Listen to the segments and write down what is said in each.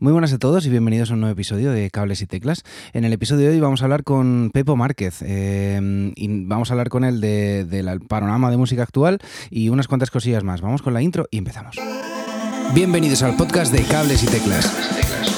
Muy buenas a todos y bienvenidos a un nuevo episodio de Cables y Teclas. En el episodio de hoy vamos a hablar con Pepo Márquez eh, y vamos a hablar con él del panorama de música actual y unas cuantas cosillas más. Vamos con la intro y empezamos. Bienvenidos al podcast de Cables y Teclas.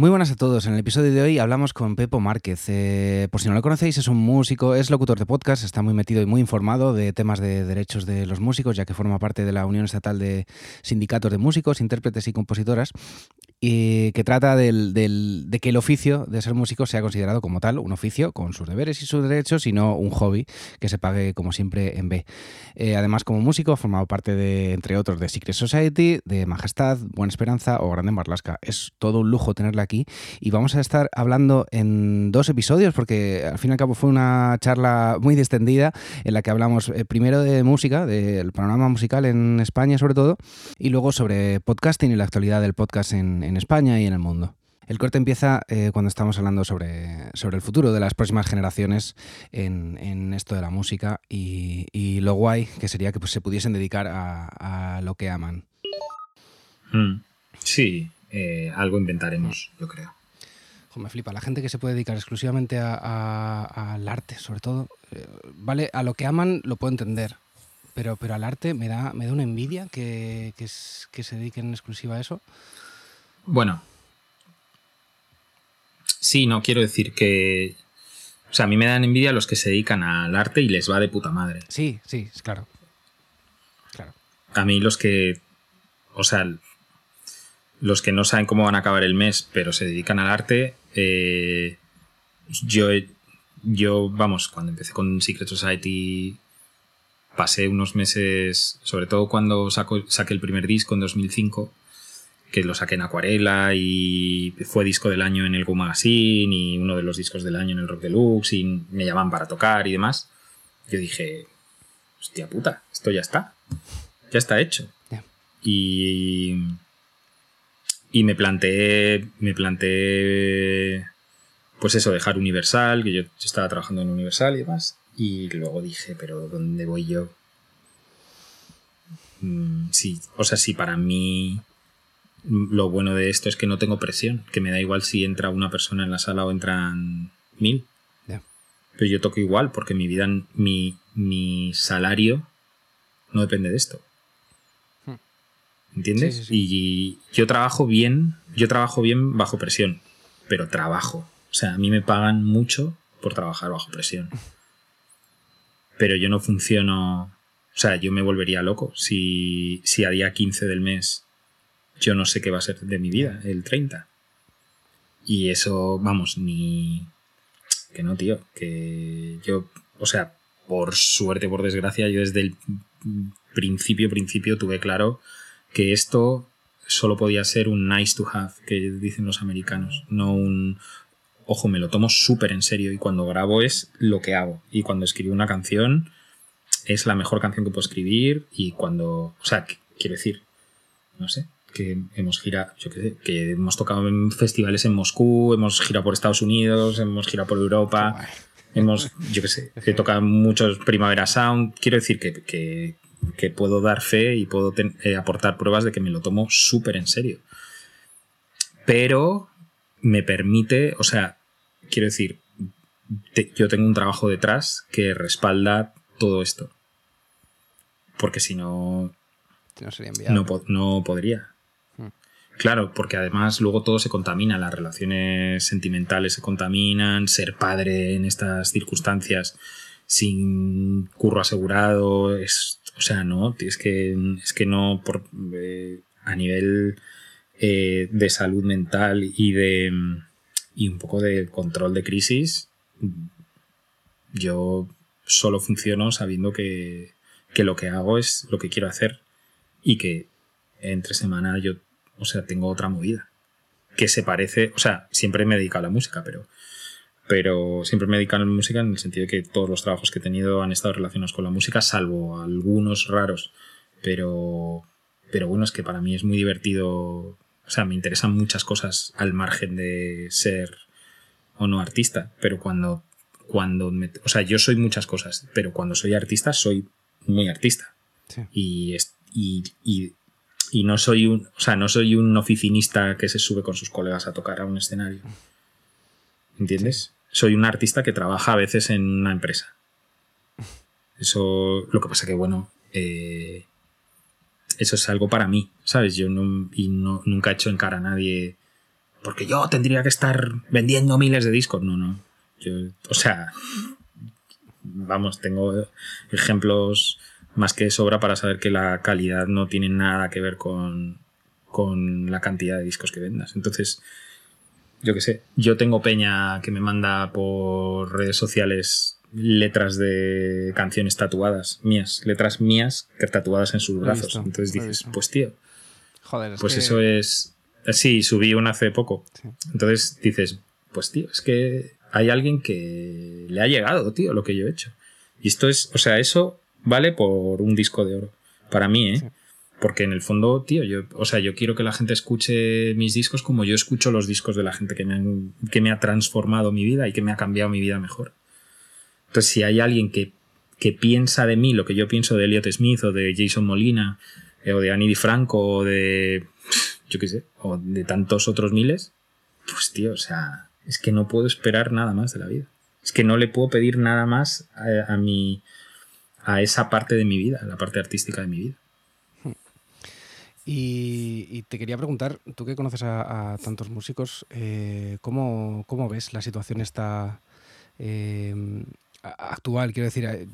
Muy buenas a todos. En el episodio de hoy hablamos con Pepo Márquez. Eh, por si no lo conocéis, es un músico, es locutor de podcast, está muy metido y muy informado de temas de derechos de los músicos, ya que forma parte de la Unión Estatal de Sindicatos de Músicos, Intérpretes y Compositoras y que trata del, de que el oficio de ser músico sea considerado como tal, un oficio con sus deberes y sus derechos y no un hobby que se pague como siempre en B. Eh, además, como músico, ha formado parte de, entre otros, de Secret Society, de Majestad, Buena Esperanza o Grande Marlasca. Es todo un lujo tenerla aquí y vamos a estar hablando en dos episodios porque al fin y al cabo fue una charla muy distendida en la que hablamos eh, primero de música, del panorama musical en España sobre todo, y luego sobre podcasting y la actualidad del podcast en en España y en el mundo. El corte empieza eh, cuando estamos hablando sobre, sobre, el futuro de las próximas generaciones en, esto de la música y, lo guay que sería que pues, se pudiesen dedicar a, lo que aman. Mm. Sí, eh, algo inventaremos, yo creo. me flipa, la gente que se puede dedicar exclusivamente al arte, sobre todo, eh, vale, a lo que aman lo puedo entender, pero, pero al arte me da, me da una envidia que, que, que se dediquen en exclusiva a eso. Bueno. Sí, no quiero decir que. O sea, a mí me dan envidia los que se dedican al arte y les va de puta madre. Sí, sí, claro. Claro. A mí los que. O sea, los que no saben cómo van a acabar el mes, pero se dedican al arte. Eh, yo, yo, vamos, cuando empecé con Secret Society, pasé unos meses, sobre todo cuando saco, saqué el primer disco en 2005 que lo saqué en acuarela y fue disco del año en el Go Magazine y uno de los discos del año en el Rock Deluxe y me llaman para tocar y demás. Yo dije, hostia puta, esto ya está. Ya está hecho. Y, y me planteé, me planteé, pues eso, dejar Universal, que yo estaba trabajando en Universal y demás. Y luego dije, pero ¿dónde voy yo? Mm, sí, o sea, si para mí lo bueno de esto es que no tengo presión, que me da igual si entra una persona en la sala o entran mil. Pero yo toco igual, porque mi vida, mi, mi salario no depende de esto. Hmm. ¿Entiendes? Y yo trabajo bien, yo trabajo bien bajo presión, pero trabajo. O sea, a mí me pagan mucho por trabajar bajo presión. Pero yo no funciono. O sea, yo me volvería loco si, si a día 15 del mes yo no sé qué va a ser de mi vida el 30. Y eso, vamos, ni... Que no, tío, que yo, o sea, por suerte, por desgracia, yo desde el principio, principio tuve claro que esto solo podía ser un nice to have, que dicen los americanos, no un... Ojo, me lo tomo súper en serio y cuando grabo es lo que hago. Y cuando escribo una canción es la mejor canción que puedo escribir y cuando... O sea, quiero decir, no sé, que hemos girado, yo qué sé, que hemos tocado en festivales en Moscú, hemos girado por Estados Unidos, hemos girado por Europa, hemos, yo qué sé, que toca muchos Primavera Sound. Quiero decir que, que, que puedo dar fe y puedo eh, aportar pruebas de que me lo tomo súper en serio. Pero me permite, o sea, quiero decir, yo tengo un trabajo detrás que respalda todo esto. Porque si no, no, no podría. Claro, porque además luego todo se contamina, las relaciones sentimentales se contaminan, ser padre en estas circunstancias sin curro asegurado, es, o sea, no, es que, es que no, por, eh, a nivel eh, de salud mental y de y un poco de control de crisis, yo solo funciono sabiendo que, que lo que hago es lo que quiero hacer y que entre semana yo o sea, tengo otra movida. Que se parece, o sea, siempre me he dedicado a la música, pero, pero siempre me he dedicado a la música en el sentido de que todos los trabajos que he tenido han estado relacionados con la música, salvo algunos raros. Pero, pero bueno, es que para mí es muy divertido. O sea, me interesan muchas cosas al margen de ser o no artista, pero cuando cuando me, o sea, yo soy muchas cosas, pero cuando soy artista soy muy artista. Y, y, y, y, no soy un, o sea, no soy un oficinista que se sube con sus colegas a tocar a un escenario. ¿Entiendes? Soy un artista que trabaja a veces en una empresa. Eso, lo que pasa que, bueno, eh, eso es algo para mí, ¿sabes? Yo no, y no, nunca he hecho en cara a nadie porque yo tendría que estar vendiendo miles de discos. No, no. Yo, o sea, vamos, tengo ejemplos más que sobra para saber que la calidad no tiene nada que ver con, con la cantidad de discos que vendas. Entonces, yo qué sé, yo tengo peña que me manda por redes sociales letras de canciones tatuadas mías, letras mías que tatuadas en sus brazos. Entonces dices, pues tío, Joder, pues eso es... Sí, subí una hace poco. Entonces dices, pues tío, es que hay alguien que le ha llegado, tío, lo que yo he hecho. Y esto es, o sea, eso vale por un disco de oro. Para mí, ¿eh? Porque en el fondo, tío, yo, o sea, yo quiero que la gente escuche mis discos como yo escucho los discos de la gente que me, han, que me ha transformado mi vida y que me ha cambiado mi vida mejor. Entonces, si hay alguien que, que piensa de mí lo que yo pienso de Elliot Smith o de Jason Molina eh, o de Annie Franco o de, yo qué sé, o de tantos otros miles, pues tío, o sea, es que no puedo esperar nada más de la vida. Es que no le puedo pedir nada más a, a mi, a esa parte de mi vida, la parte artística de mi vida. Y, te quería preguntar, tú que conoces a, tantos músicos, eh, ¿cómo, ¿cómo, ves la situación esta eh, actual, quiero decir, eh,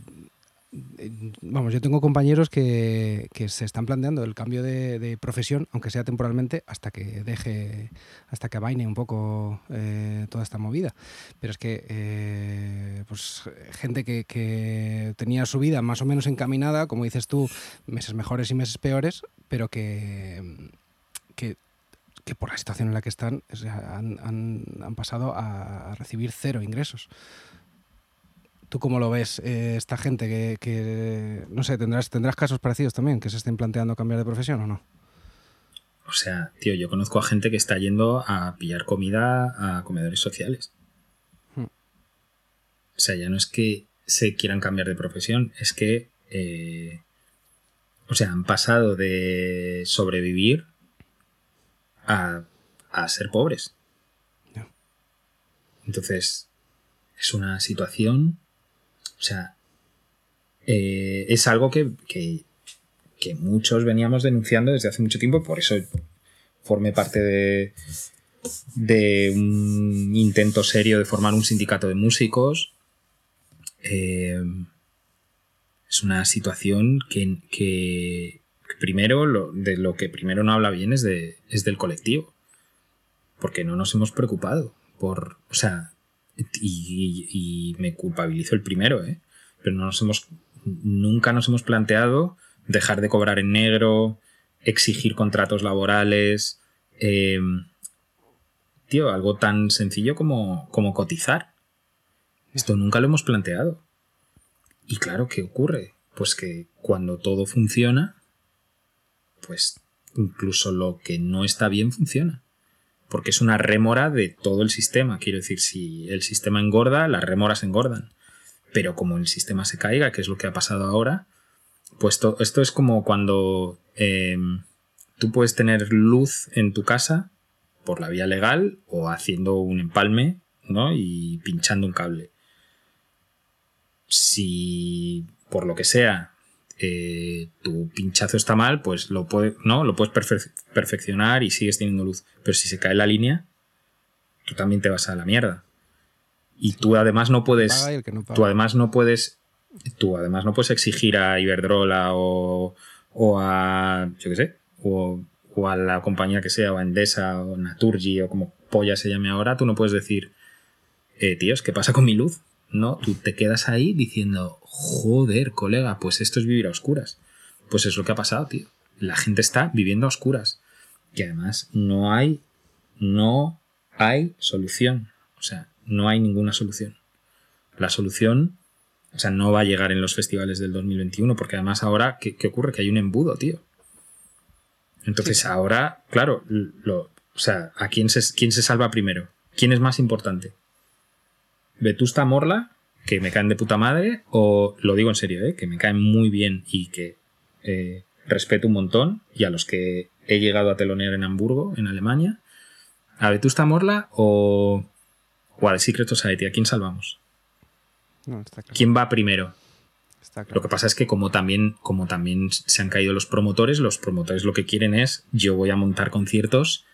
vamos, yo tengo compañeros que, se están planteando el cambio de, profesión, aunque sea temporalmente, hasta que deje, hasta que avaine un poco eh, toda esta movida. Pero es que, eh, pues, gente que, tenía su vida más o menos encaminada, como dices tú, meses mejores y meses peores, pero que, que, por la situación en la que están han, pasado a recibir cero ingresos. ¿Tú cómo lo ves, eh, esta gente que, no sé, tendrás, tendrás casos parecidos también, que se estén planteando cambiar de profesión o no? O sea, tío, yo conozco a gente que está yendo a pillar comida a comedores sociales. Hmm. O sea, ya no es que se quieran cambiar de profesión, es que, eh, o sea, han pasado de sobrevivir a, a ser pobres. Entonces, es una situación o sea, eh, es algo que, muchos veníamos denunciando desde hace mucho tiempo, por eso formé parte de, de un intento serio de formar un sindicato de músicos. Eh, es una situación que, primero, de lo que primero no habla bien es, de, es del colectivo. Porque no nos hemos preocupado por, o sea, y, me culpabilizo el primero, ¿eh? Pero no nos hemos, nunca nos hemos planteado dejar de cobrar en negro, exigir contratos laborales, eh, tío, algo tan sencillo como, como cotizar. Esto nunca lo hemos planteado. Y claro, ¿qué ocurre? Pues que cuando todo funciona, pues incluso lo que no está bien funciona porque es una rémora de todo el sistema. Quiero decir, si el sistema engorda, las rémoras engordan. Pero como el sistema se caiga, que es lo que ha pasado ahora, pues esto es como cuando em, tú puedes tener luz en tu casa por la vía legal o haciendo un empalme ¿no? y pinchando un cable. Si por lo que sea eh, tu pinchazo está mal, pues lo, puede, ¿no? lo puedes perfeccionar y sigues teniendo luz. Pero si se cae la línea, tú también te vas a la mierda. Y tú además no puedes. tú además no puedes. Tú además no puedes exigir a Iberdrola o, o a. yo qué sé. O, o, a la compañía que sea, o a Endesa, o Naturgy, o como polla se llame ahora, tú no puedes decir, eh, tíos, ¿qué pasa con mi luz? No, tú te quedas ahí diciendo, joder, colega, pues esto es vivir a oscuras. Pues es lo que ha pasado, tío. La gente está viviendo a oscuras. Y además no hay, no hay solución. O sea, no hay ninguna solución. La solución, o sea, no va a llegar en los festivales del 2021, porque además ahora, ¿qué, ocurre? Que hay un embudo, tío. Entonces ahora, claro, lo, o sea, ¿a quién se, quién se salva primero? ¿Quién es más importante? ¿Vetusta Morla que me caen de puta madre, o lo digo en serio, ¿eh? que me caen muy bien y que eh, respeto un montón, y a los que he llegado a telonear en Hamburgo, en Alemania, a Vetusta Morla o, o a The Secret Society, ¿a quién salvamos? ¿Quién va primero? Lo que pasa es que como también, como también se han caído los promotores, los promotores lo que quieren es, yo voy a montar conciertos,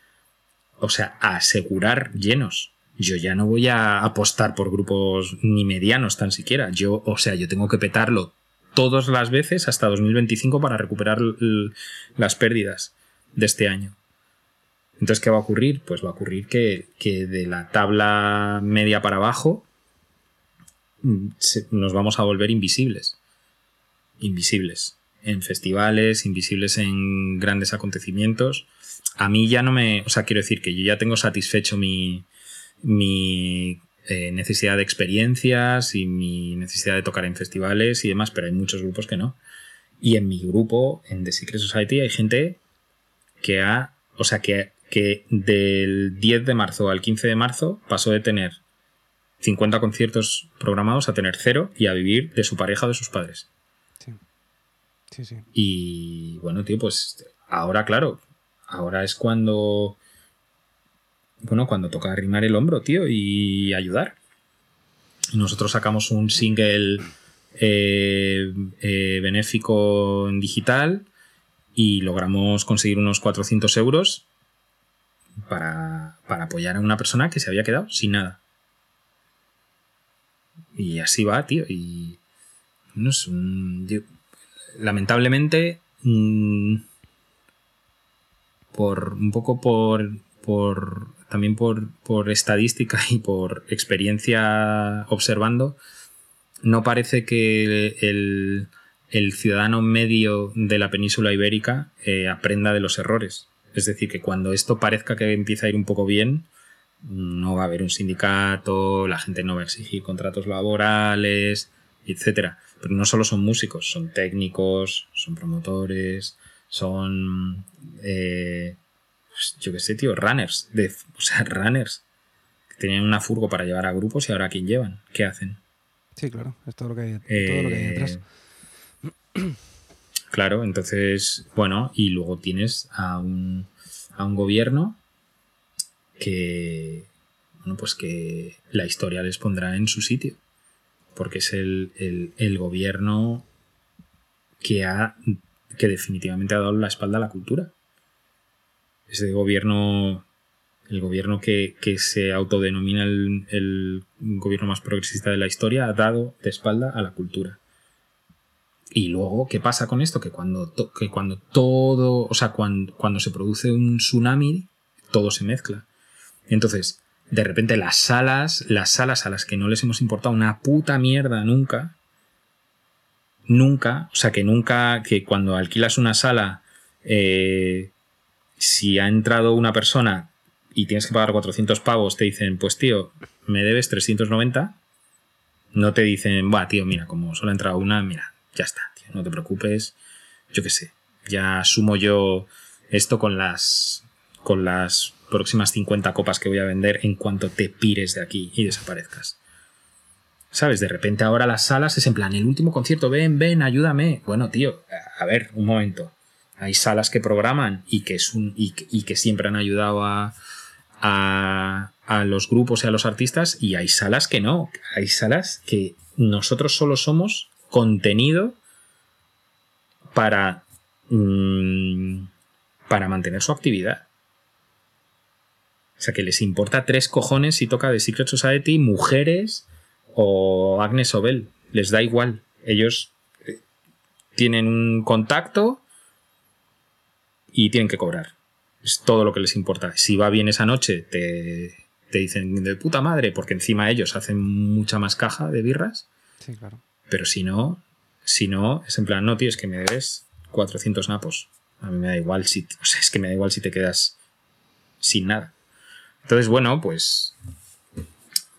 o sea, a asegurar llenos. Yo ya no voy a apostar por grupos ni medianos tan siquiera. Yo, o sea, yo tengo que petarlo todas las veces hasta 2025 para recuperar las pérdidas de este año. Entonces, ¿qué va a ocurrir? Pues va a ocurrir que, que de la tabla media para abajo mm, nos vamos a volver invisibles invisibles en festivales, invisibles en grandes acontecimientos. A mí ya no me, o sea, quiero decir que yo ya tengo satisfecho mi, mi eh, necesidad de experiencias y mi necesidad de tocar en festivales y demás, pero hay muchos grupos que no. Y en mi grupo, en The Secret Society, hay gente que ha, o sea, que, que del 10 de marzo al 15 de marzo pasó de tener 50 conciertos programados a tener cero y a vivir de su pareja o de sus padres. Y bueno, tío, pues ahora, claro, ahora es cuando. Bueno, cuando toca arrimar el hombro, tío, y ayudar. Nosotros sacamos un single eh, eh, benéfico en digital y logramos conseguir unos 400 euros para, para, apoyar a una persona que se había quedado sin nada. Y así va, tío. Y no es un lamentablemente, mm, por un poco por, por también por, por, estadística y por experiencia observando, no parece que el, el ciudadano medio de la península ibérica eh, aprenda de los errores. Es decir, que cuando esto parezca que empieza a ir un poco bien, no va a haber un sindicato, la gente no va a exigir contratos laborales, etcétera. Pero no solo son músicos, son técnicos, son promotores, son. Eh, pues, yo qué sé, tío, runners. De, o sea, runners. Que tenían una furgo para llevar a grupos y ahora quién llevan? ¿Qué hacen? Sí, claro, es todo lo que hay, todo lo que hay detrás. Eh, claro, entonces, bueno, y luego tienes a un, a un gobierno que, bueno, pues que la historia les pondrá en su sitio porque es el, gobierno que ha que definitivamente ha dado la espalda a la cultura. Ese gobierno, el gobierno que, se autodenomina el, gobierno más progresista de la historia, ha dado de espalda a la cultura. Y luego, ¿qué pasa con esto? Que cuando, que cuando todo, o sea, cuando, cuando se produce un tsunami, todo se mezcla. Entonces, de repente las salas, las salas a las que no les hemos importado una puta mierda nunca, nunca, o sea que nunca, que cuando alquilas una sala, eh, si ha entrado una persona y tienes que pagar 400 pavos, te dicen, pues tío, me debes 390, no te dicen, va, tío, mira, como solo ha entrado una, mira, ya está, tío, no te preocupes, yo qué sé, ya asumo yo esto con las, con las próximas 50 copas que voy a vender en cuanto te pires de aquí y desaparezcas. ¿Sabes? De repente ahora las salas es en plan, el último concierto, ven, ven, ayúdame. Bueno, tío, a ver, un momento. Hay salas que programan y que, es un, y, que siempre han ayudado a, a, los grupos y a los artistas y hay salas que no. Hay salas que nosotros solo somos contenido para, mm, para mantener su actividad. O sea, que les importa tres cojones si toca de Secret Society, mujeres o Agnes Obel. Les da igual. Ellos eh, tienen un contacto y tienen que cobrar. Es todo lo que les importa. Si va bien esa noche, te, te dicen de puta madre, porque encima ellos hacen mucha más caja de birras. Sí, claro. Pero si no, si no, es en plan, no, tío, es que me debes 400 napos. A mí me da igual si, o sea, es que me da igual si te quedas sin nada. Entonces, bueno, pues,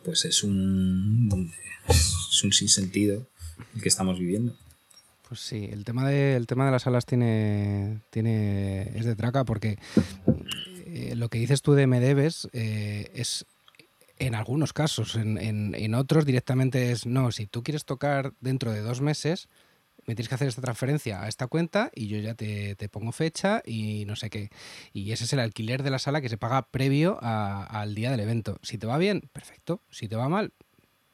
pues es un, es un sinsentido el que estamos viviendo. Pues sí, el tema de, tema de las salas tiene, tiene, es de traca porque eh, lo que dices tú de me debes eh, es, En algunos casos, en, en, otros directamente es, no, si tú quieres tocar dentro de dos meses, me tienes que hacer esta transferencia a esta cuenta y yo ya te, pongo fecha y no sé qué. Y ese es el alquiler de la sala que se paga previo al día del evento. Si te va bien, perfecto. Si te va mal,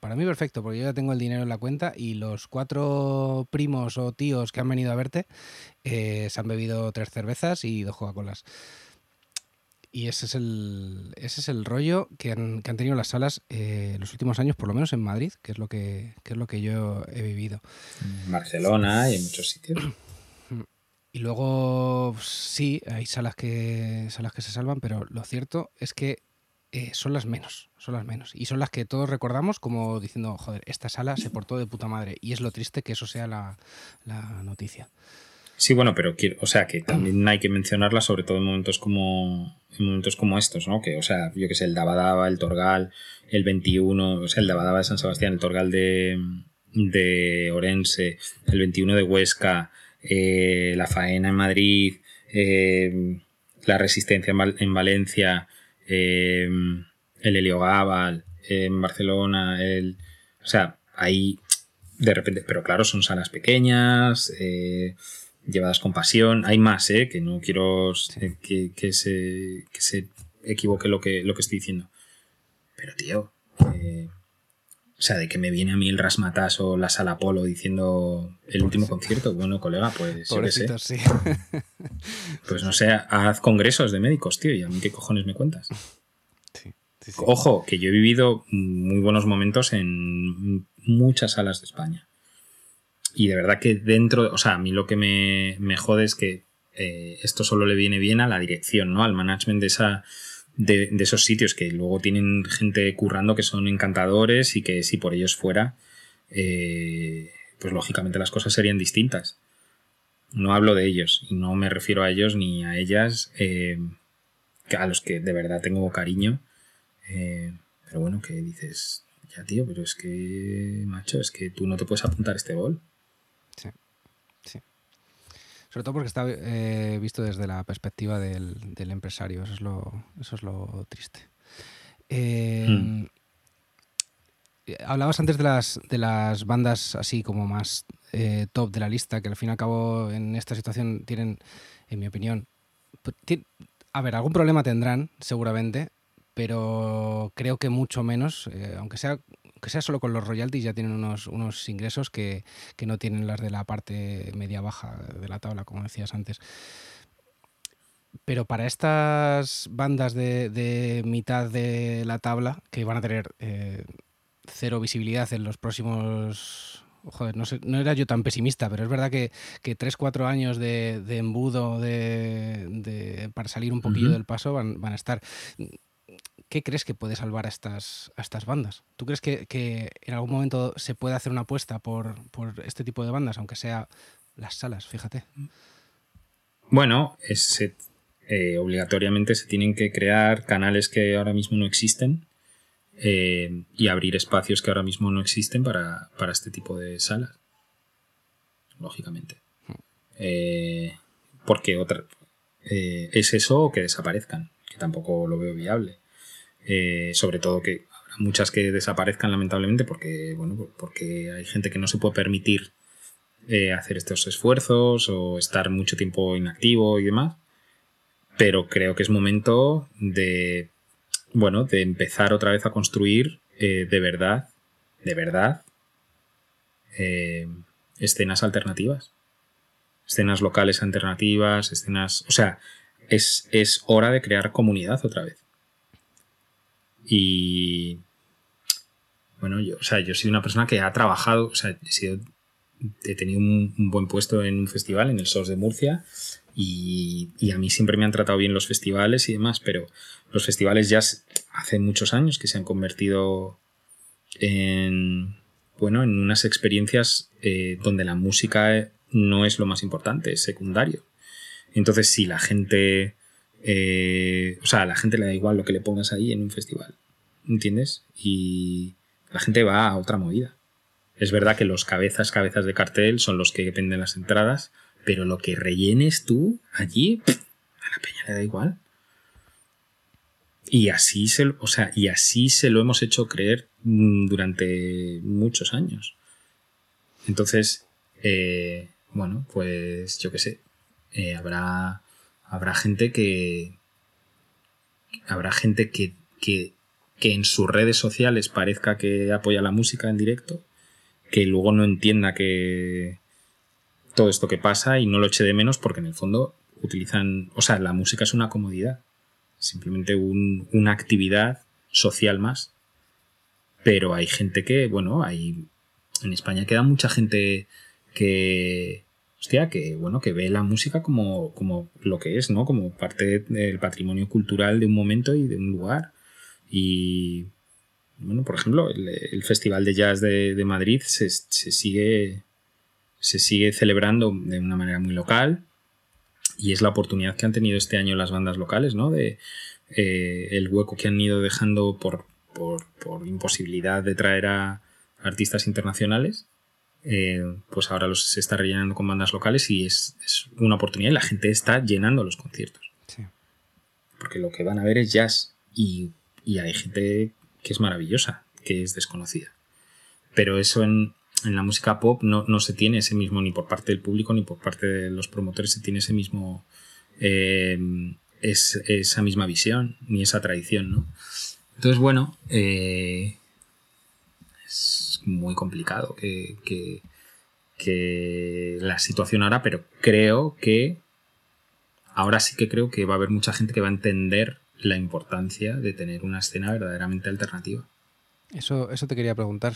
para mí perfecto, porque yo ya tengo el dinero en la cuenta y los cuatro primos o tíos que han venido a verte eh, se han bebido tres cervezas y dos Coca-Colas. Y ese es el, ese es el rollo que han, tenido las salas en eh, los últimos años, por lo menos en Madrid, que es lo que, es lo que yo he vivido. En Barcelona y en muchos sitios. Y luego sí, hay salas que, salas que se salvan, pero lo cierto es que eh, son las menos, son las menos. Y son las que todos recordamos como diciendo, joder, esta sala se portó de puta madre. Y es lo triste que eso sea la, la noticia. Sí, bueno, pero quiero, o sea, que también hay que mencionarla, sobre todo en momentos como, en momentos como estos, ¿no? Que, o sea, yo que sé, el Dabadaba, el Torgal, el 21, o sea, el Dabadaba de San Sebastián, el Torgal de, de Orense, el 21 de Huesca, eh, la Faena en Madrid, eh, la Resistencia en, Valencia, eh, el Heliogábal en Barcelona, el, o sea, ahí de repente, pero claro, son salas pequeñas, eh, llevadas con pasión. Hay más, ¿eh? que no quiero que, que, se, que se equivoque lo que, lo que estoy diciendo. Pero, tío, eh, o sea, de que me viene a mí el Rasmatas o la Sala Polo diciendo el último concierto. Bueno, colega, pues yo qué sé. Sí. Pues no sé, haz congresos de médicos, tío, y a mí qué cojones me cuentas. Ojo, que yo he vivido muy buenos momentos en muchas salas de España. Y de verdad que dentro, o sea, a mí lo que me, me jode es que eh, esto solo le viene bien a la dirección, ¿no? Al management de esa. De, esos sitios que luego tienen gente currando que son encantadores y que si por ellos fuera, eh, pues lógicamente las cosas serían distintas. No hablo de ellos y no me refiero a ellos ni a ellas, eh, a los que de verdad tengo cariño. pero bueno, que dices, ya tío, pero es que, macho, es que tú no te puedes apuntar este gol. Sobre todo porque está eh, visto desde la perspectiva del, empresario, eso es lo, eso es lo triste. Em, hmm. Hablabas antes de las, de las bandas así como más eh, top de la lista, que al fin y al cabo en esta situación tienen, en mi opinión, a ver, algún problema tendrán seguramente, pero creo que mucho menos, eh, aunque sea que sea solo con los royalties, ya tienen unos, unos ingresos que, no tienen las de la parte media-baja de la tabla, como decías antes. Pero para estas bandas de, mitad de la tabla, que van a tener eh, cero visibilidad en los próximos joder, no, sé, no era yo tan pesimista, pero es verdad que, que 3-4 años de, embudo de, para salir un poquillo del paso van, van, a estar. ¿Qué crees que puede salvar a estas, a estas bandas? ¿Tú crees que, en algún momento se puede hacer una apuesta por, este tipo de bandas, aunque sea las salas, fíjate? Bueno, eh, obligatoriamente se tienen que crear canales que ahora mismo no existen eh, y abrir espacios que ahora mismo no existen para, este tipo de salas. Lógicamente. Hmm. Eh, porque otra, es eso o que desaparezcan, que tampoco lo veo viable. Eh, sobre todo que habrá muchas que desaparezcan lamentablemente porque, bueno, porque hay gente que no se puede permitir eh, hacer estos esfuerzos o estar mucho tiempo inactivo y demás. Pero creo que es momento de, bueno, de empezar otra vez a construir eh, de verdad, de verdad, escenas alternativas. Escenas locales alternativas, escenas... O sea, es, es hora de crear comunidad otra vez. Y bueno, yo, o sea, yo soy una persona que ha trabajado, o sea, he, tenido un, buen puesto en un festival, en el SOS de Murcia, y, a mí siempre me han tratado bien los festivales y demás, pero los festivales ya hace muchos años que se han convertido en, bueno, en unas experiencias eh, donde la música no es lo más importante, es secundario. Entonces, si la gente eh, o sea, a la gente le da igual lo que le pongas ahí en un festival. ¿Entiendes? Y la gente va a otra movida. Es verdad que los cabezas, cabezas de cartel son los que venden las entradas, pero lo que rellenes tú allí, a la peña le da igual. Y así se, o sea, y así se lo hemos hecho creer mm, durante muchos años. Entonces, eh, bueno, pues yo qué sé, eh, habrá, habrá gente que, habrá gente que, que, que en sus redes sociales parezca que apoya la música en directo, que luego no entienda que todo esto que pasa y no lo eche de menos porque en el fondo utilizan, o sea, la música es una comodidad, simplemente una actividad social más. Pero hay gente que, bueno, hay en España queda mucha gente que, hostia, que, bueno, que ve la música como, como lo que es, ¿no? Como parte del patrimonio cultural de un momento y de un lugar. Y, bueno, por ejemplo, el, Festival de Jazz de, Madrid se, sigue, se sigue celebrando de una manera muy local y es la oportunidad que han tenido este año las bandas locales, ¿no? De eh, el hueco que han ido dejando por, por, imposibilidad de traer a artistas internacionales, eh, pues ahora los, se está rellenando con bandas locales y es, una oportunidad y la gente está llenando los conciertos. Porque lo que van a ver es jazz y, y hay gente que es maravillosa, que es desconocida. Pero eso en, en la música pop no, no, se tiene ese mismo, ni por parte del público ni por parte de los promotores, se tiene ese mismo, eh, es, esa misma visión, ni esa tradición, ¿no? Entonces, bueno, eh, es muy complicado que, que, que, la situación ahora, pero creo que ahora sí que creo que va a haber mucha gente que va a entender la importancia de tener una escena verdaderamente alternativa. Eso, eso te quería preguntar.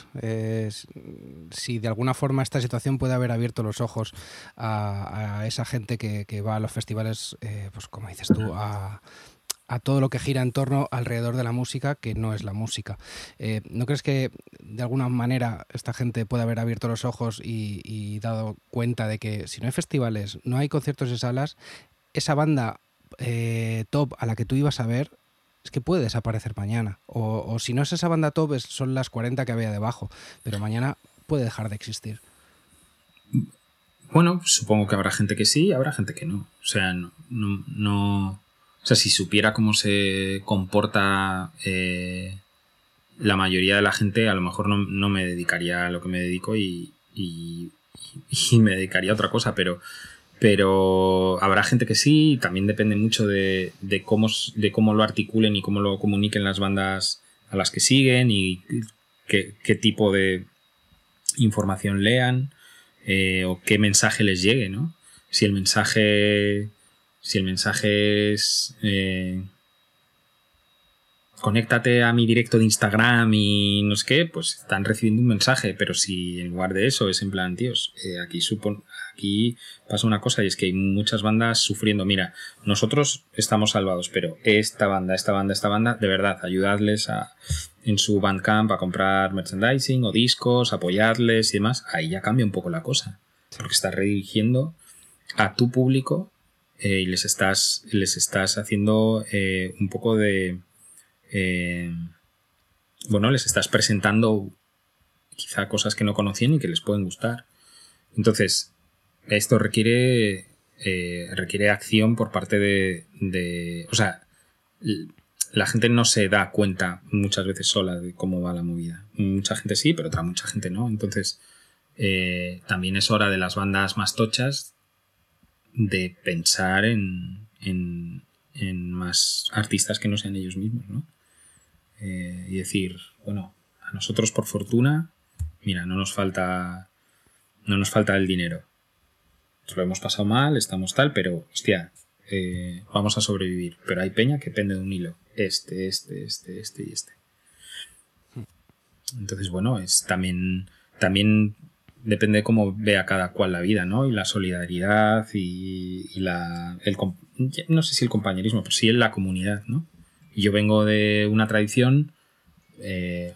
si de alguna forma esta situación puede haber abierto los ojos a, esa gente que, va a los festivales, eh, pues como dices tú, a, todo lo que gira en torno alrededor de la música, que no es la música. Eh, ¿No crees que de alguna manera esta gente puede haber abierto los ojos y, dado cuenta de que si no hay festivales, no hay conciertos de salas, esa banda eh, top a la que tú ibas a ver es que puede desaparecer mañana. O, si no es esa banda top, son las 40 que había debajo. Pero mañana puede dejar de existir. Bueno, supongo que habrá gente que sí, habrá gente que no. O sea, no. no, o sea, si supiera cómo se comporta eh, la mayoría de la gente, a lo mejor no, me dedicaría a lo que me dedico y, y me dedicaría a otra cosa, pero pero habrá gente que sí, también depende mucho de, cómo, de cómo lo articulen y cómo lo comuniquen las bandas a las que siguen y qué, tipo de información lean eh, o qué mensaje les llegue, ¿no? Si el mensaje, si el mensaje es eh, conéctate a mi directo de Instagram y no sé qué, pues están recibiendo un mensaje, pero si en lugar de eso es en plan, tíos, eh, aquí supone aquí pasa una cosa y es que hay muchas bandas sufriendo. Mira, nosotros estamos salvados, pero esta banda, esta banda, esta banda, de verdad, ayudadles a, en su Bandcamp a comprar merchandising o discos, apoyarles y demás. Ahí ya cambia un poco la cosa. Porque estás redirigiendo a tu público eh, y les estás, les estás haciendo eh, un poco de. Eh, bueno, les estás presentando quizá cosas que no conocían y que les pueden gustar. Entonces, esto requiere, requiere acción por parte de, O sea, la gente no se da cuenta muchas veces sola de cómo va la movida. Mucha gente sí, pero otra mucha gente no. Entonces, también es hora de las bandas más tochas de pensar en, en, más artistas que no sean ellos mismos, ¿no? Eh, y decir, bueno, a nosotros por fortuna, mira, no nos falta, no nos falta el dinero lo hemos pasado mal, estamos tal, pero hostia, eh, vamos a sobrevivir. Pero hay peña que pende de un hilo. Este, este, este, este y este. Entonces, bueno, es también, también depende de cómo vea cada cual la vida, ¿no? Y la solidaridad y, la, no sé si el compañerismo, pero sí la comunidad, ¿no? Yo vengo de una tradición eh,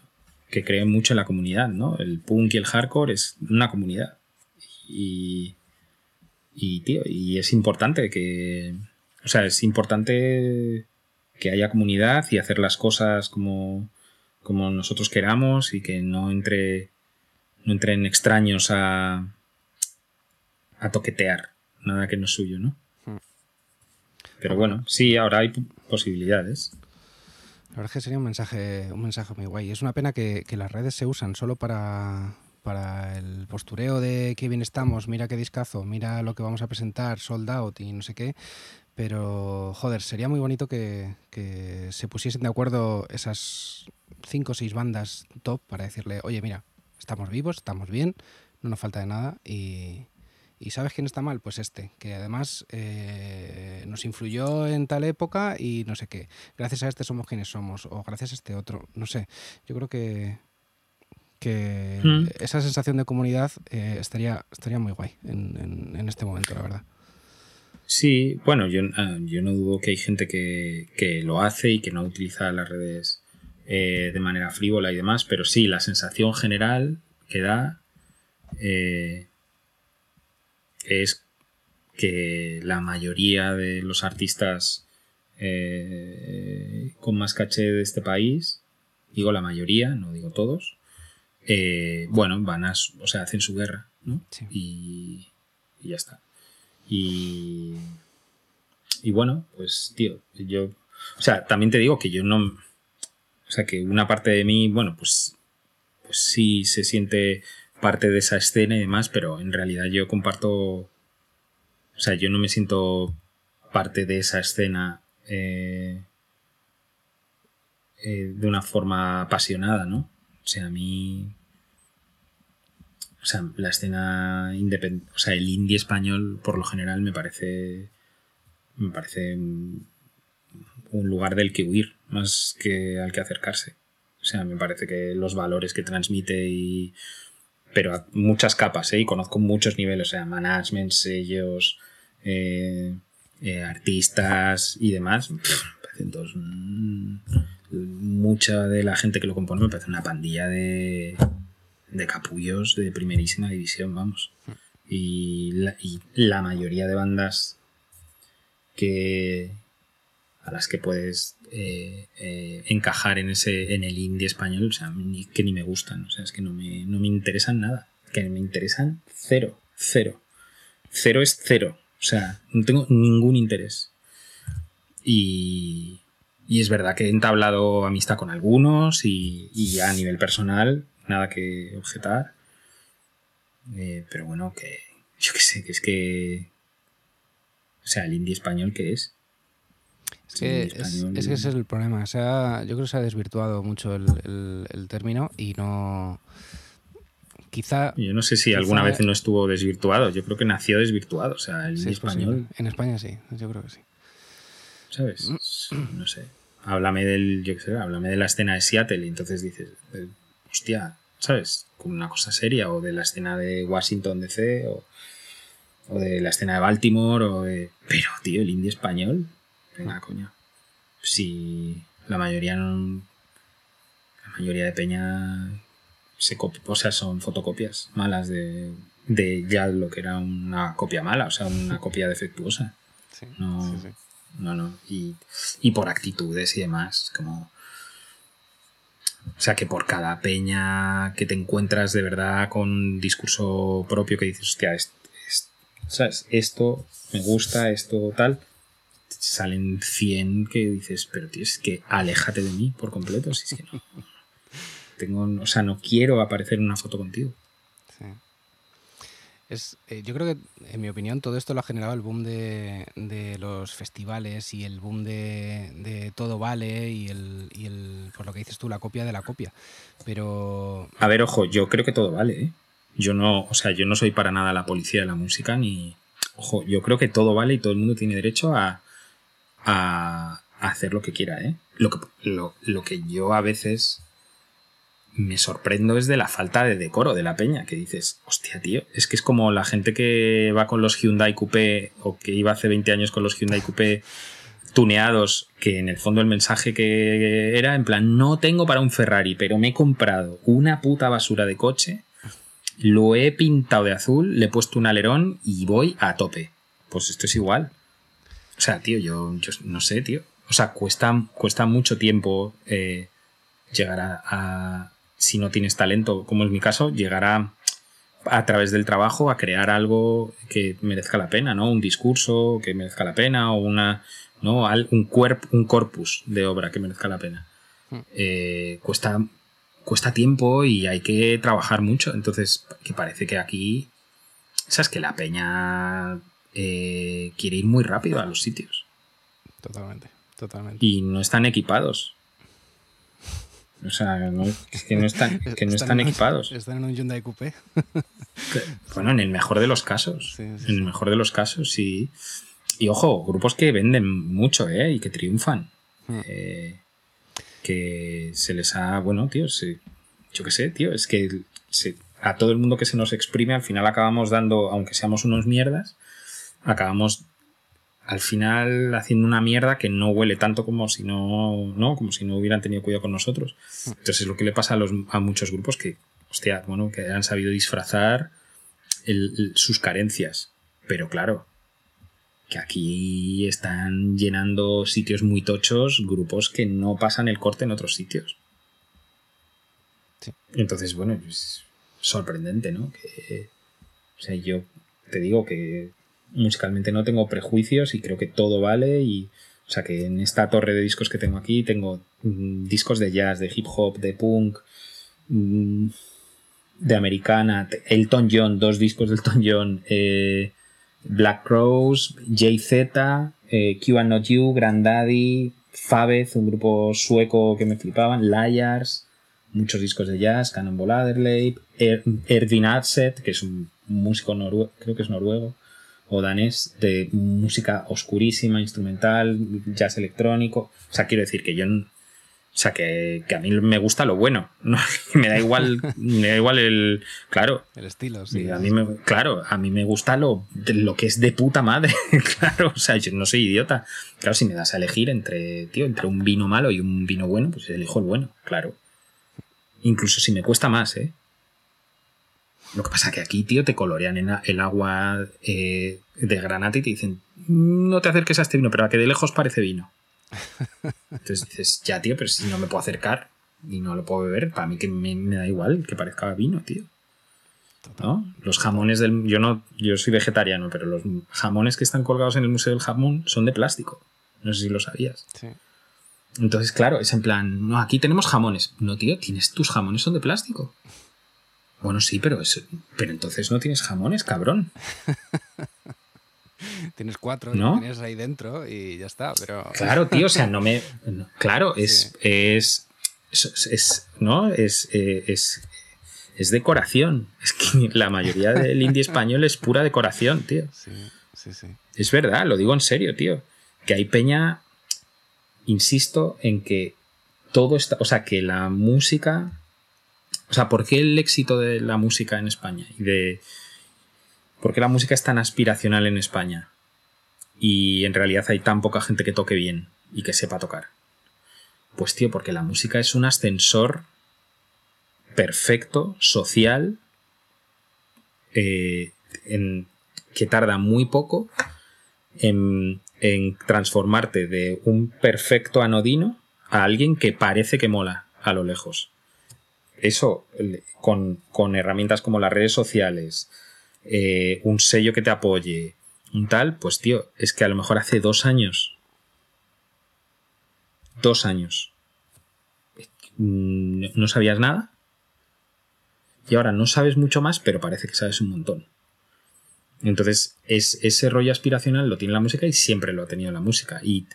que cree mucho en la comunidad, ¿no? El punk y el hardcore es una comunidad. Y, y, tío, y es importante que. O sea, es importante que haya comunidad y hacer las cosas como, como nosotros queramos y que no entre. No entren extraños a. a toquetear. Nada que no es suyo, ¿no? Hmm. Pero bueno, sí, ahora hay posibilidades. La verdad es que sería un mensaje, un mensaje muy guay. Es una pena que, las redes se usan solo para, para el postureo de qué bien estamos, mira qué discazo, mira lo que vamos a presentar, sold out y no sé qué. Pero, joder, sería muy bonito que, que se pusiesen de acuerdo esas cinco o seis bandas top para decirle, oye, mira, estamos vivos, estamos bien, no nos falta de nada y, ¿Y sabes quién está mal? Pues este, que además eh, nos influyó en tal época y no sé qué. Gracias a este somos quienes somos, o gracias a este otro, no sé. Yo creo que, que mm. esa sensación de comunidad eh, estaría, estaría muy guay en, este momento, la verdad. Sí, bueno, yo, ah, yo no dudo que hay gente que, lo hace y que no utiliza las redes eh, de manera frívola y demás, pero sí, la sensación general que da es que la mayoría de los artistas eh, con más caché de este país, digo la mayoría, no digo todos, eh, bueno, van a, o sea, hacen su guerra, ¿no? Y, y, ya está. Y, y bueno, pues, tío, yo, o sea, también te digo que yo no, o sea, que una parte de mí, bueno, pues, pues sí se siente parte de esa escena y demás, pero en realidad yo comparto, o sea, yo no me siento parte de esa escena eh, eh, de una forma apasionada, ¿no? O sea, a mí, o sea, la escena independiente, o sea, el indie español por lo general me parece, me parece un lugar del que huir más que al que acercarse. O sea, me parece que los valores que transmite y pero a muchas capas, ¿eh? y conozco muchos niveles, o sea, management, sellos, eh, eh, artistas y demás. Mm, mucha de la gente que lo compone me parece una pandilla de, de capullos de primerísima división, vamos. Y la, y la mayoría de bandas que a las que puedes eh, eh, encajar en ese en el indie español, o sea, que ni me gustan, o sea, es que no me, no me interesan nada, que me interesan cero, cero. Cero es cero, o sea, no tengo ningún interés. Y, y es verdad que he entablado amistad con algunos y, y a nivel personal, nada que objetar. Eh, pero bueno, que yo qué sé, que es que... O sea, el indie español que es. Es que, ese es el problema. O sea, yo creo que se ha desvirtuado mucho el, término y no. Quizá. Yo no sé si alguna vez no estuvo desvirtuado. Yo creo que nació desvirtuado. O sea, el español. En España sí, yo creo que sí. ¿Sabes? Mm. No sé. Háblame del. Yo qué sé, háblame de la escena de Seattle y entonces dices. Eh, hostia, ¿sabes? Con una cosa seria. O de la escena de Washington DC. O, o de la escena de Baltimore. O de. Pero, tío, el indie español Venga, coño. Si la mayoría no, La mayoría de peña se o sea, son fotocopias malas de, de ya lo que era una copia mala, o sea, una copia defectuosa. Sí, no, no, no. Y, y por actitudes y demás, como. O sea, que por cada peña que te encuentras de verdad con discurso propio que dices, hostia, ¿sabes? esto me gusta, esto tal, salen 100 que dices, pero tío, es que aléjate de mí por completo, si es que no. Tengo, o sea, no quiero aparecer en una foto contigo. Sí. Es, eh, yo creo que, en mi opinión, todo esto lo ha generado el boom de, los festivales y el boom de, todo vale y el, y el, por lo que dices tú, la copia de la copia. Pero... A ver, ojo, yo creo que todo vale, ¿eh? Yo no, o sea, yo no soy para nada la policía de la música ni... Ojo, yo creo que todo vale y todo el mundo tiene derecho a, a, hacer lo que quiera, ¿eh? Lo que, lo, que yo a veces me sorprendo es de la falta de decoro de la peña, que dices, hostia, tío, es que es como la gente que va con los Hyundai Coupé o que iba hace 20 años con los Hyundai Coupé tuneados, que en el fondo el mensaje que era en plan, no tengo para un Ferrari, pero me he comprado una puta basura de coche, lo he pintado de azul, le he puesto un alerón y voy a tope. Pues esto es igual. O sea, tío, yo, no sé, tío. O sea, cuesta, cuesta mucho tiempo eh, llegar a, si no tienes talento, como es mi caso, llegar a, a través del trabajo a crear algo que merezca la pena, ¿no? Un discurso que merezca la pena o una, ¿no? Un, cuerpo, un corpus de obra que merezca la pena. eh, cuesta, cuesta tiempo y hay que trabajar mucho. Entonces, que parece que aquí, sabes que la peña eh, quiere ir muy rápido a los sitios. Totalmente, totalmente. Y no están equipados. O sea, es que no están, que no están, equipados. Están en un Hyundai Coupé. bueno, en el mejor de los casos. en el mejor de los casos, sí. Y ojo, grupos que venden mucho, ¿eh? Y que triunfan. Hmm. Eh, que se les ha, bueno, tío, yo qué sé, tío, es que a todo el mundo que se nos exprime al final acabamos dando, aunque seamos unos mierdas, acabamos al final haciendo una mierda que no huele tanto como si no, no, como si no hubieran tenido cuidado con nosotros. Entonces es lo que le pasa a, los, a muchos grupos que, hostia, bueno, que han sabido disfrazar sus carencias. Pero claro, que aquí están llenando sitios muy tochos, grupos que no pasan el corte en otros sitios. Entonces, bueno, es sorprendente, ¿no? Que, o sea, yo te digo que musicalmente no tengo prejuicios y creo que todo vale y o sea que en esta torre de discos que tengo aquí tengo mm, discos de jazz, de hip hop, de punk, mm, de americana, Elton John, dos discos de Elton John, eh, Black Crows, JZ, eh, Q and Not You, Grandaddy, Fabez, un grupo sueco que me flipaban, Liars, muchos discos de jazz, Cannonball Adderley, er Adset, que es un músico noruego, creo que es noruego, o danés, de música oscurísima, instrumental, jazz electrónico. O sea, quiero decir que yo o sea, que, a mí me gusta lo bueno. ¿no? me da igual, me da igual el. Claro. El estilo, sí. A mí me, claro, a mí me gusta lo, lo que es de puta madre. claro, o sea, yo no soy idiota. Claro, si me das a elegir entre, tío, entre un vino malo y un vino bueno, pues elijo el bueno, claro. Incluso si me cuesta más, ¿eh? Lo que pasa que aquí, tío, te colorean en el agua eh, de granate y te dicen, no te acerques a este vino, pero a que de lejos parece vino. Entonces dices, ya, tío, pero si no me puedo acercar y no lo puedo beber, para mí que me, da igual que parezca vino, tío. ¿No? Los jamones del. Yo no. Yo soy vegetariano, pero los jamones que están colgados en el Museo del Jamón son de plástico. No sé si lo sabías. Entonces, claro, es en plan, no, aquí tenemos jamones. No, tío, tienes tus jamones son de plástico. Bueno, sí, pero eso, pero entonces no tienes jamones, cabrón. tienes cuatro, ¿No? tienes ahí dentro y ya está, pero... Claro, tío, o sea, no me... claro, es, es, es, ¿no? Es, eh, es, es decoración. Es que la mayoría del indie español es pura decoración, tío. Sí, sí, sí. Es verdad, lo digo en serio, tío. Que hay peña, insisto, en que todo está, o sea, que la música... O sea, ¿por qué el éxito de la música en España y de ¿Por qué la música es tan aspiracional en España? Y en realidad hay tan poca gente que toque bien y que sepa tocar. Pues tío, porque la música es un ascensor perfecto, social, eh, que tarda muy poco en, en transformarte de un perfecto anodino a alguien que parece que mola a lo lejos. Eso, con, con herramientas como las redes sociales, eh, un sello que te apoye, un tal, pues tío, es que a lo mejor hace dos años, dos años, mm, no sabías nada y ahora no sabes mucho más, pero parece que sabes un montón. Entonces, es, ese rollo aspiracional lo tiene la música y siempre lo ha tenido la música. Y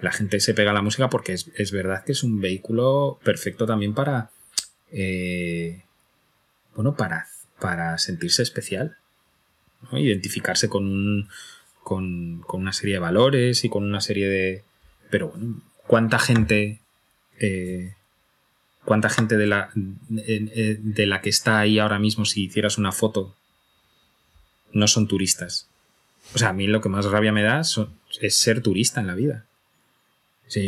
la gente se pega a la música porque es, verdad que es un vehículo perfecto también para. Eh, bueno, para, para sentirse especial identificarse con, con, una serie de valores y con una serie de... Pero bueno, ¿cuánta gente... Eh, ¿Cuánta gente de la, de, la que está ahí ahora mismo, si hicieras una foto, no son turistas? O sea, a mí lo que más rabia me da es ser turista en la vida.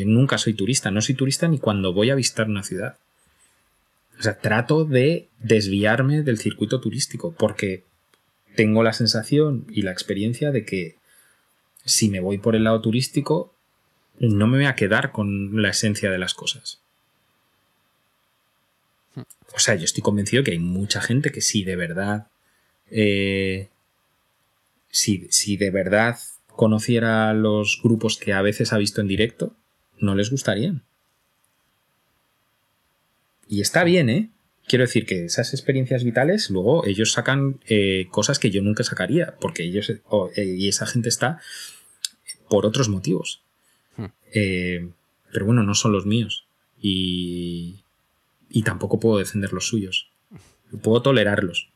nunca soy turista, no soy turista ni cuando voy a visitar una ciudad. O sea, trato de desviarme del circuito turístico, porque tengo la sensación y la experiencia de que si me voy por el lado turístico, no me voy a quedar con la esencia de las cosas. O sea, yo estoy convencido que hay mucha gente que si de verdad, eh, si, si de verdad conociera los grupos que a veces ha visto en directo, no les gustarían. Y está bien, ¿eh? Quiero decir que esas experiencias vitales, luego ellos sacan eh, cosas que yo nunca sacaría, porque ellos eh, y esa gente está por otros motivos. Hmm. Eh, pero bueno, no son los míos. Y, y tampoco puedo defender los suyos. Puedo tolerarlos.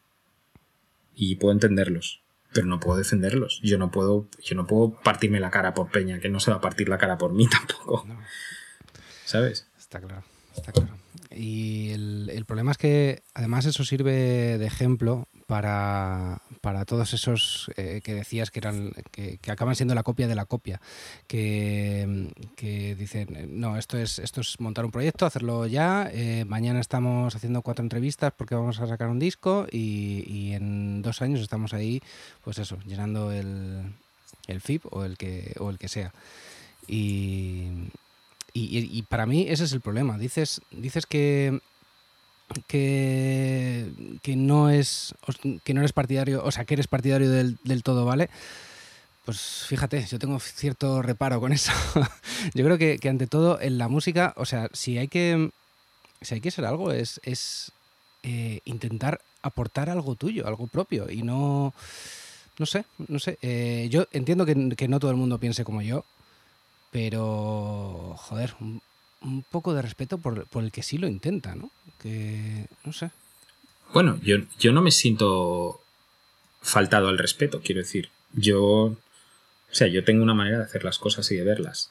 Y puedo entenderlos. Pero no puedo defenderlos. Yo no puedo, yo no puedo partirme la cara por Peña, que no se va a partir la cara por mí tampoco. ¿Sabes? Está claro, está claro. Y el, problema es que además eso sirve de ejemplo para, todos esos eh, que decías que eran que, acaban siendo la copia de la copia, que, dicen, no, esto es, esto es montar un proyecto, hacerlo ya, eh, mañana estamos haciendo cuatro entrevistas porque vamos a sacar un disco y, en dos años estamos ahí, pues eso, llenando el, el FIP o el que, o el que sea. Y, y, para mí ese es el problema. Dices, dices que, que, no es que no eres partidario, o sea, que eres partidario del, todo, ¿vale? Pues fíjate, yo tengo cierto reparo con eso. yo creo que, ante todo en la música, o sea, si hay que, si hay que ser algo, es, es eh, intentar aportar algo tuyo, algo propio y no... No sé, no sé. Eh, yo entiendo que, no todo el mundo piense como yo, pero, joder, un, poco de respeto por, el que sí lo intenta, ¿no? Que, no sé. Bueno, yo, yo no me siento faltado al respeto, quiero decir. Yo, o sea, yo tengo una manera de hacer las cosas y de verlas.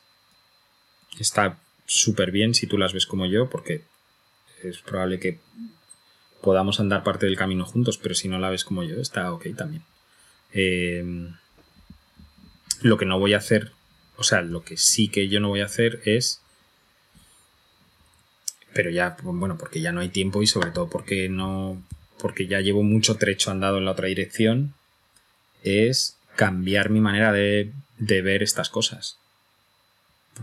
Está súper bien si tú las ves como yo, porque es probable que podamos andar parte del camino juntos, pero si no la ves como yo, está ok también. Eh, lo que no voy a hacer o sea, lo que sí que yo no voy a hacer es. Pero ya, bueno, porque ya no hay tiempo y sobre todo porque no. Porque ya llevo mucho trecho andado en la otra dirección. Es cambiar mi manera de, de ver estas cosas.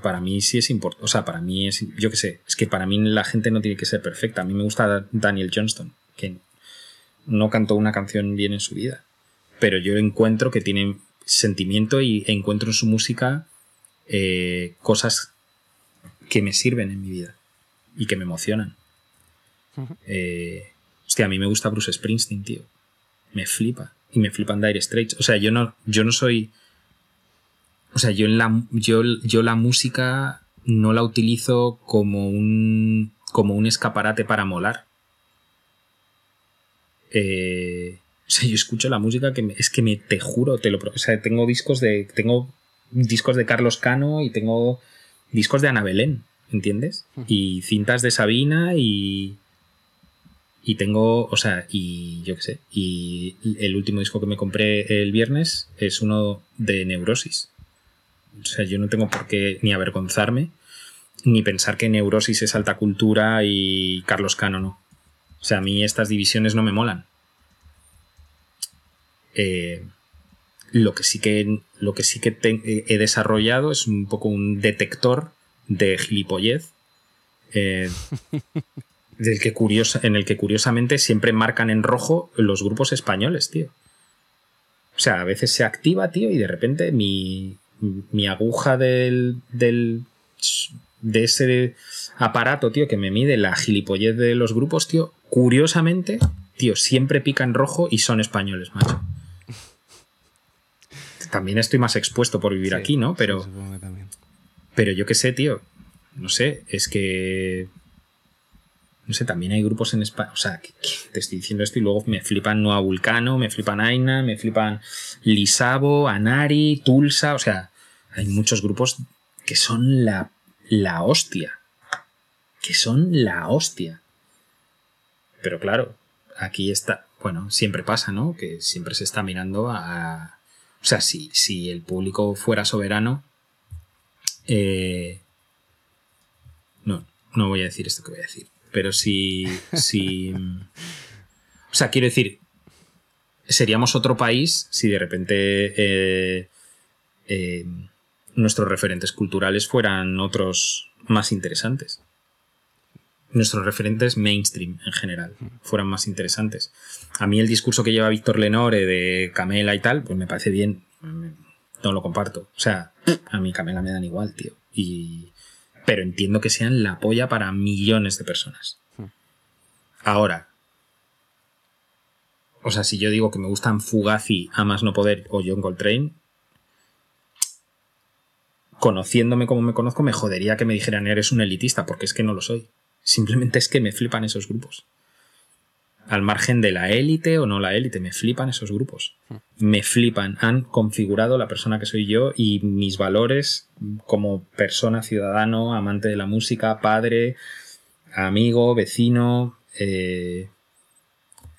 Para mí sí es importante. O sea, para mí es. Yo qué sé. Es que para mí la gente no tiene que ser perfecta. A mí me gusta Daniel Johnston, que no cantó una canción bien en su vida. Pero yo encuentro que tiene sentimiento y encuentro en su música eh, cosas que me sirven en mi vida y que me emocionan. Eh, hostia, a mí me gusta Bruce Springsteen, tío. Me flipa. Y me flipan Dire Straits. O sea, yo no, yo no soy. O sea, yo, en la, yo, yo la música no la utilizo como un, como un escaparate para molar. Eh, o sea, yo escucho la música que es que me, te juro, te lo, o sea, tengo discos de, tengo discos de Carlos Cano y tengo discos de Ana Belén, ¿entiendes? Y cintas de Sabina y. Y tengo, o sea, y yo qué sé. Y el último disco que me compré el viernes es uno de Neurosis. O sea, yo no tengo por qué ni avergonzarme, ni pensar que Neurosis es alta cultura y Carlos Cano no. O sea, a mí estas divisiones no me molan. Eh, lo que sí que, lo que, sí que he desarrollado es un poco un detector de gilipollez. Eh, del que curiosa, en el que curiosamente siempre marcan en rojo los grupos españoles, tío. O sea, a veces se activa, tío, y de repente mi, mi aguja del, del, de ese aparato, tío, que me mide la gilipollez de los grupos, tío, curiosamente, tío, siempre pica en rojo y son españoles, macho también estoy más expuesto por vivir aquí, ¿no? Pero, pero yo qué sé, tío. No sé, es que... No sé, también hay grupos en España. O sea, te estoy diciendo esto y luego me flipan Noa Vulcano, me flipan Aina, me flipan Lisabo, Anari, Tulsa. O sea, hay muchos grupos que son la, la hostia. Que son la hostia. Pero claro, aquí está. Bueno, siempre pasa, ¿no? Que siempre se está mirando a, o sea, si, si el público fuera soberano, eh, no, no voy a decir esto que voy a decir. Pero si, si, o sea, quiero decir, seríamos otro país si de repente eh, eh, nuestros referentes culturales fueran otros más interesantes. Nuestros referentes mainstream en general fueran más interesantes a mí el discurso que lleva Víctor Lenore de Camela y tal, pues me parece bien. No lo comparto. O sea, a mí Camela me dan igual, tío. Y... Pero entiendo que sean la polla para millones de personas. Ahora, o sea, si yo digo que me gustan Fugazi, A más no poder o John Coltrane, conociéndome como me conozco, me jodería que me dijeran eres un elitista, porque es que no lo soy. Simplemente es que me flipan esos grupos. Al margen de la élite o no la élite, me flipan esos grupos. Me flipan. Han configurado la persona que soy yo y mis valores como persona, ciudadano, amante de la música, padre, amigo, vecino. Eh,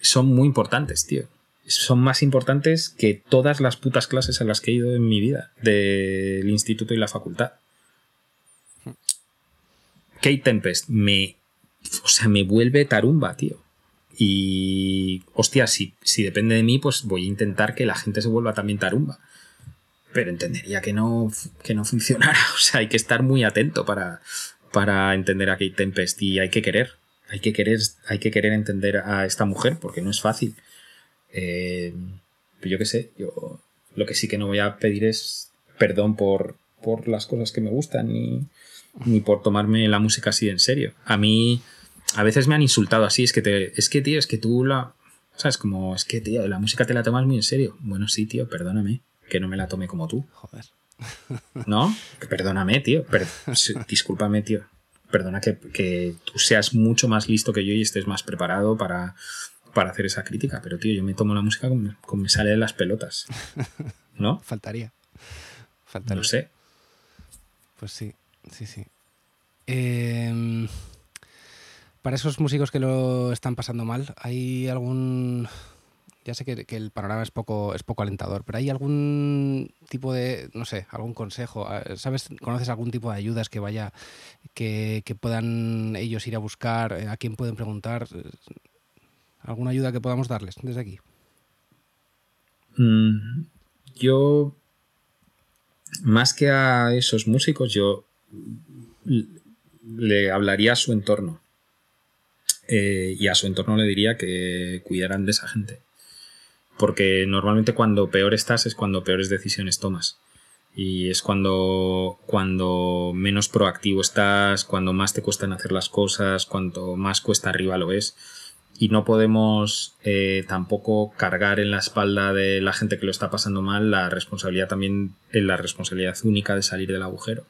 son muy importantes, tío. Son más importantes que todas las putas clases a las que he ido en mi vida, del instituto y la facultad. Kate Tempest me. O sea, me vuelve tarumba, tío. Y. Hostia, si, si depende de mí, pues voy a intentar que la gente se vuelva también tarumba. Pero entendería que no, que no funcionara. O sea, hay que estar muy atento para, para entender a Kate Tempest y hay que querer hay que querer, hay que querer entender a esta mujer porque no es fácil. Eh, yo qué sé, yo lo que sí que no voy a pedir es perdón por, por las cosas que me gustan ni, ni por tomarme la música así en serio. A mí a veces me han insultado así, es que te, es que tío, es que tú la, sabes, como es que tío, la música te la tomas muy en serio. Bueno, sí, tío, perdóname, que no me la tome como tú. Joder. ¿No? Perdóname, tío. discúlpame, tío perdona que, tú seas mucho más listo que yo y estés más preparado para, para hacer esa crítica, pero tío, yo me tomo la música como, me sale de las pelotas. ¿No? Faltaría. Faltaría. No sé. Pues sí, sí, sí. Em, para esos músicos que lo están pasando mal, ¿hay algún ya sé que, el panorama es poco, es poco alentador, pero ¿hay algún tipo de, no sé, algún consejo? Ah, ¿Sabes, conoces algún tipo de ayudas que vaya, que, puedan ellos ir a buscar? ¿A quién pueden preguntar? ¿Alguna ayuda que podamos darles desde aquí? Mm, yo, más que a esos músicos, yo le hablaría a su entorno. Eh, y a su entorno le diría que cuidaran de esa gente porque normalmente cuando peor estás es cuando peores decisiones tomas. Y es cuando, cuando menos proactivo estás, cuando más te cuestan hacer las cosas, cuanto más cuesta arriba lo es. Y no podemos eh, tampoco cargar en la espalda de la gente que lo está pasando mal la responsabilidad también, en la responsabilidad única de salir del agujero.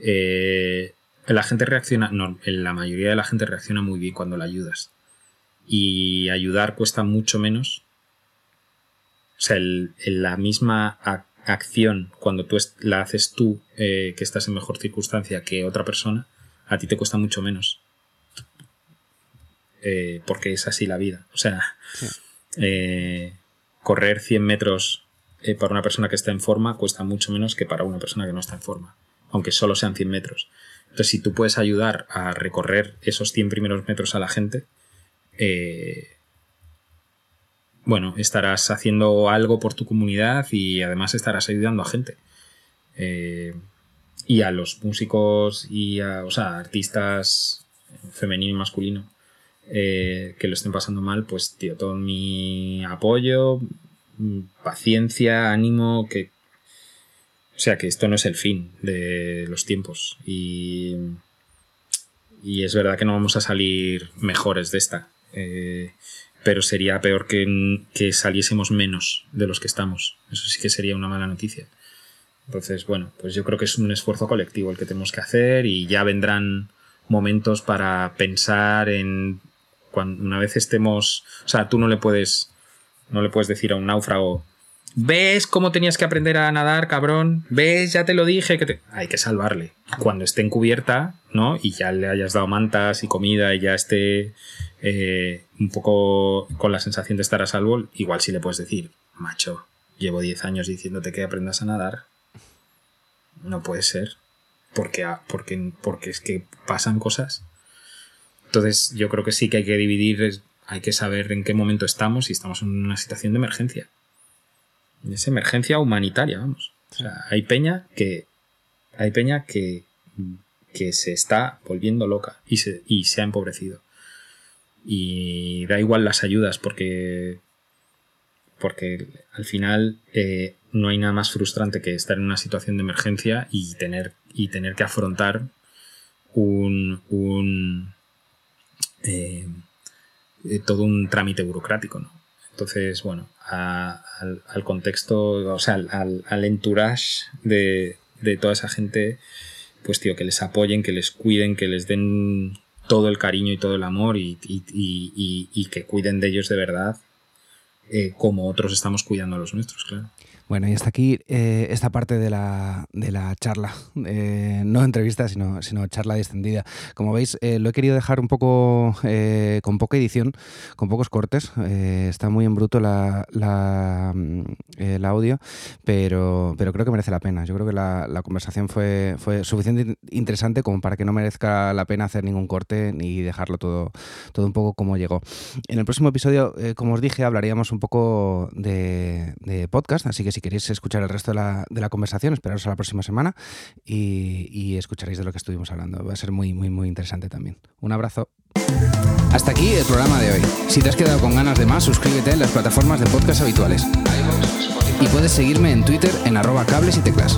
Eh, la gente reacciona, no, la mayoría de la gente reacciona muy bien cuando la ayudas. Y ayudar cuesta mucho menos o sea, la misma acción, cuando tú la haces tú, eh, que estás en mejor circunstancia que otra persona, a ti te cuesta mucho menos. Eh, porque es así la vida. O sea, eh, correr 100 metros para una persona que está en forma cuesta mucho menos que para una persona que no está en forma, aunque solo sean 100 metros. Entonces, si tú puedes ayudar a recorrer esos 100 primeros metros a la gente, bueno, estarás haciendo algo por tu comunidad y además estarás ayudando a gente. Eh, y a los músicos y a, o sea, artistas femenino y masculino eh, que lo estén pasando mal, pues, tío, todo mi apoyo, paciencia, ánimo, que... O sea, que esto no es el fin de los tiempos. Y, y es verdad que no vamos a salir mejores de esta. Eh, pero sería peor que, que saliésemos menos de los que estamos. Eso sí que sería una mala noticia. Entonces, bueno, pues yo creo que es un esfuerzo colectivo el que tenemos que hacer y ya vendrán momentos para pensar en cuando una vez estemos, o sea, tú no le puedes no le puedes decir a un náufrago, ¿ves cómo tenías que aprender a nadar, cabrón? ¿Ves? Ya te lo dije que hay que salvarle. Cuando esté en cubierta, ¿no? Y ya le hayas dado mantas y comida y ya esté eh, un poco con la sensación de estar a salvo, igual si le puedes decir, macho, llevo 10 años diciéndote que aprendas a nadar. No puede ser. Porque, porque, porque es que pasan cosas. Entonces yo creo que sí que hay que dividir, hay que saber en qué momento estamos y estamos en una situación de emergencia. Es emergencia humanitaria, vamos. O sea, hay peña que. Hay peña que. que se está volviendo loca y se, y se ha empobrecido y da igual las ayudas porque porque al final eh, no hay nada más frustrante que estar en una situación de emergencia y tener, y tener que afrontar un, un, eh, eh, todo un trámite burocrático, ¿no? Entonces, bueno, al, contexto, o sea, al, entourage de, toda esa gente, pues tío, que les apoyen, que les cuiden, que les den todo el cariño y todo el amor y, y, que cuiden de ellos de verdad, eh, como otros estamos cuidando a los nuestros, claro. Bueno, y hasta aquí eh, esta parte de la, de la charla, eh, no entrevista, sino, sino charla distendida. Como veis, eh, lo he querido dejar un poco con poca edición, con pocos cortes. está muy en bruto la, la mm, el audio, pero, pero creo que merece la pena. Yo creo que la, la conversación fue, fue suficientemente interesante como para que no merezca la pena hacer ningún corte ni dejarlo todo, todo un poco como llegó. En el próximo episodio, como os dije, hablaríamos un poco de, de podcast, así que si queréis escuchar el resto de la, de la conversación, esperaros a la próxima semana y, escucharéis de lo que estuvimos hablando. Va a ser muy, muy, muy interesante también. Un abrazo. Hasta aquí el programa de hoy. Si te has quedado con ganas de más, suscríbete en las plataformas de podcast habituales. Y puedes seguirme en Twitter en arroba cables y teclas.